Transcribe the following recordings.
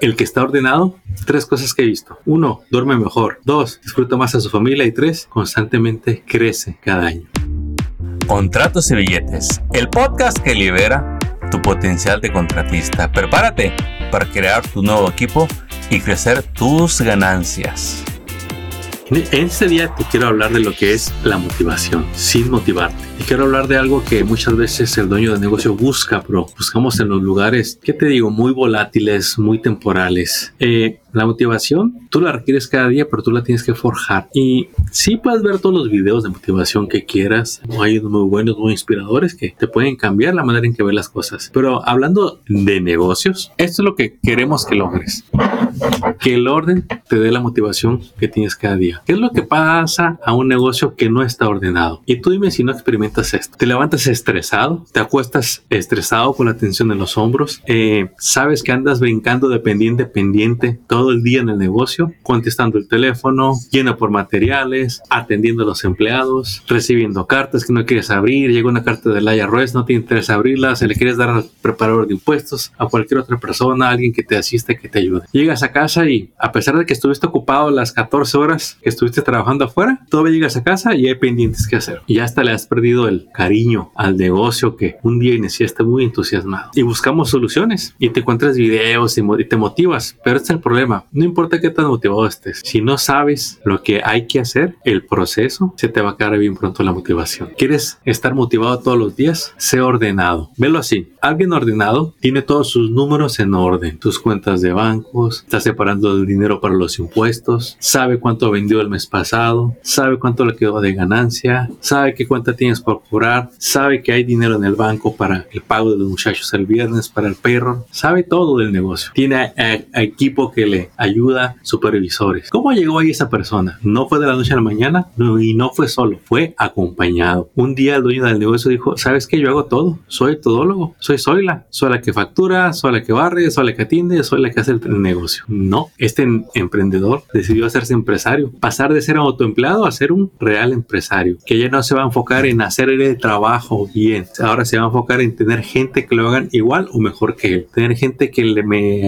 El que está ordenado, tres cosas que he visto. Uno, duerme mejor. Dos, disfruta más a su familia. Y tres, constantemente crece cada año. Contratos y billetes, el podcast que libera tu potencial de contratista. Prepárate para crear tu nuevo equipo y crecer tus ganancias. En este día te quiero hablar de lo que es la motivación, sin motivarte. Y quiero hablar de algo que muchas veces el dueño de negocio busca, pero buscamos en los lugares, ¿qué te digo? Muy volátiles, muy temporales. Eh, la motivación, tú la requieres cada día, pero tú la tienes que forjar. Y sí puedes ver todos los videos de motivación que quieras. Hay unos muy buenos, muy inspiradores que te pueden cambiar la manera en que ves las cosas. Pero hablando de negocios, esto es lo que queremos que logres. Que el orden te dé la motivación que tienes cada día. ¿Qué es lo que pasa a un negocio que no está ordenado? Y tú dime si no experimentas esto. Te levantas estresado, te acuestas estresado con la tensión en los hombros, eh, sabes que andas brincando de pendiente pendiente todo el día en el negocio, contestando el teléfono, lleno por materiales, atendiendo a los empleados, recibiendo cartas que no quieres abrir, llega una carta del IRS, no te interesa abrirla, se le quieres dar al preparador de impuestos, a cualquier otra persona, alguien que te asiste, que te ayude. Llegas a casa y a pesar de que estuviste ocupado las 14 horas que estuviste trabajando afuera, todavía llegas a casa y hay pendientes que hacer. Y hasta le has perdido el cariño al negocio que un día iniciaste muy entusiasmado. Y buscamos soluciones y te encuentras videos y, te motivas, pero este es el problema. No importa qué tan motivado estés, si no sabes lo que hay que hacer, el proceso, se te va a caer bien pronto la motivación. ¿Quieres estar motivado todos los días? Sé ordenado. Velo así. Alguien ordenado tiene todos sus números en orden, tus cuentas de bancos, está separando el dinero para los impuestos, sabe cuánto vendió el mes pasado, sabe cuánto le quedó de ganancia, sabe qué cuenta tienes por cobrar, sabe que hay dinero en el banco para el pago de los muchachos el viernes, para el perro, sabe todo del negocio. Tiene equipo que le ayuda, supervisores. ¿Cómo llegó ahí esa persona? No fue de la noche a la mañana y no fue solo, fue acompañado. Un día el dueño del negocio dijo, ¿sabes qué? Yo hago todo, soy todólogo, soy Zoila, soy la que factura, soy la que barre, soy la que atiende, soy la que hace el negocio. No, este emprendedor decidió hacerse empresario, pasar de ser autoempleado a ser un real empresario, que ya no se va a enfocar en hacer el trabajo bien. Ahora se va a enfocar en tener gente que lo hagan igual o mejor que él. Tener gente que le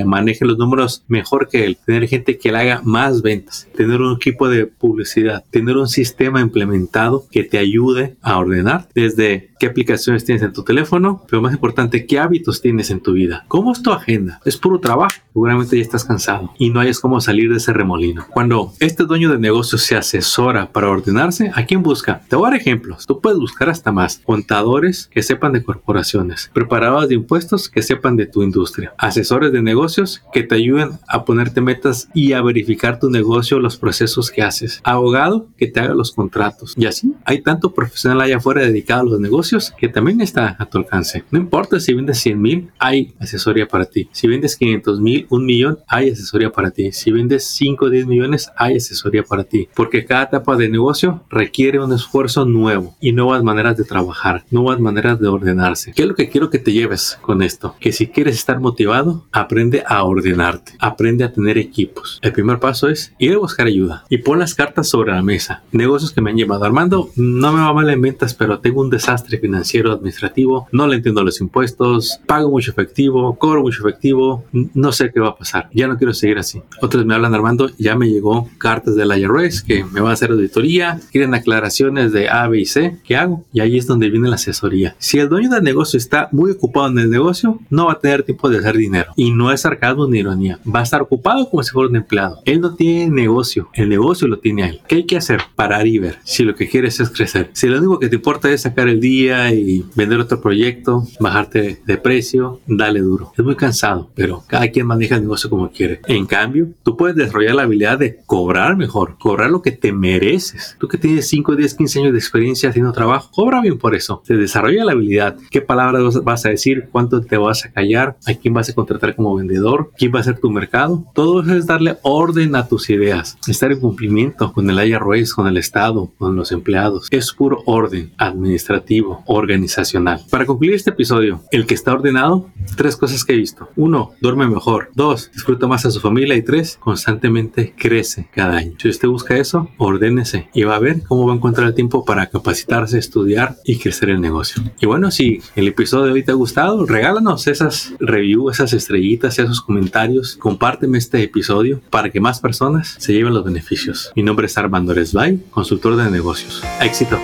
maneje los números mejor que Tener gente que le haga más ventas. Tener un equipo de publicidad. Tener un sistema implementado que te ayude a ordenar desde qué aplicaciones tienes en tu teléfono, pero más importante, qué hábitos tienes en tu vida. ¿Cómo es tu agenda? Es puro trabajo. Seguramente ya estás cansado y no hayas cómo salir de ese remolino. Cuando este dueño de negocio se asesora para ordenarse, ¿a quién busca? Te voy a dar ejemplos. Tú puedes buscar hasta más. Contadores que sepan de corporaciones, preparadores de impuestos que sepan de tu industria, asesores de negocios que te ayuden a ponerte metas y a verificar tu negocio, los procesos que haces, abogado que te haga los contratos. Y así hay tanto profesional allá afuera dedicado a los negocios que también está a tu alcance. No importa si vendes 100 mil, hay asesoría para ti. Si vendes 500 mil, un millón, hay asesoría para ti. Si vendes 5 o 10 millones, hay asesoría para ti. Porque cada etapa de negocio requiere un esfuerzo nuevo y nuevas maneras de trabajar, nuevas maneras de ordenarse. ¿Qué es lo que quiero que te lleves con esto? Que si quieres estar motivado, aprende a ordenarte, aprende a tener equipos. El primer paso es ir a buscar ayuda y pon las cartas sobre la mesa. Negocios que me han llevado. Armando, no me va mal en ventas, pero tengo un desastre financiero administrativo, no le entiendo los impuestos, pago mucho efectivo, cobro mucho efectivo, no sé qué va a pasar. Ya no quiero seguir así. Otros me hablan, Armando, ya me llegó cartas del IRS que me van a hacer auditoría, quieren aclaraciones de A, B y C. ¿Qué hago? Y ahí es donde viene la asesoría. Si el dueño del negocio está muy ocupado en el negocio, no va a tener tiempo de hacer dinero. Y no es sarcasmo ni ironía. Va a estar ocupado como si fuera un empleado. Él no tiene negocio. El negocio lo tiene él. ¿Qué hay que hacer? Parar y ver si lo que quieres es crecer. Si lo único que te importa es sacar el día y vender otro proyecto, bajarte de precio, dale duro. Es muy cansado, pero cada quien maneja el negocio como quiere. En cambio, tú puedes desarrollar la habilidad de cobrar mejor, cobrar lo que te mereces. Tú que tienes 5, 10, 15 años de experiencia haciendo trabajo, cobra bien por eso. Se desarrolla la habilidad. ¿Qué palabras vas a decir? ¿Cuánto te vas a callar? ¿A quién vas a contratar como vendedor? ¿Quién va a ser tu mercado? Todo eso es darle orden a tus ideas. Estar en cumplimiento con el IRS, con el Estado, con los empleados. Es puro orden administrativo. organizacional. Para concluir este episodio, el que está ordenado, tres cosas que he visto. Uno, duerme mejor. Dos, disfruta más a su familia. Y tres, constantemente crece cada año. Si usted busca eso, ordénese y va a ver cómo va a encontrar el tiempo para capacitarse, estudiar y crecer el negocio. Y bueno, si el episodio de hoy te ha gustado, regálanos esas reviews, esas estrellitas, esos comentarios. Compárteme este episodio para que más personas se lleven los beneficios. Mi nombre es Armando Resbay, consultor de negocios. Éxito.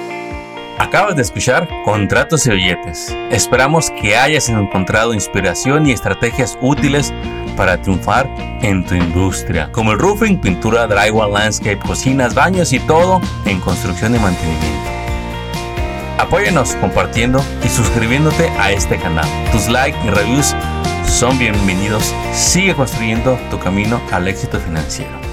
Acabas de escuchar Contratos y Billetes. Esperamos que hayas encontrado inspiración y estrategias útiles para triunfar en tu industria, como el roofing, pintura, drywall, landscape, cocinas, baños y todo en construcción y mantenimiento. Apóyanos compartiendo y suscribiéndote a este canal. Tus likes y reviews son bienvenidos. Sigue construyendo tu camino al éxito financiero.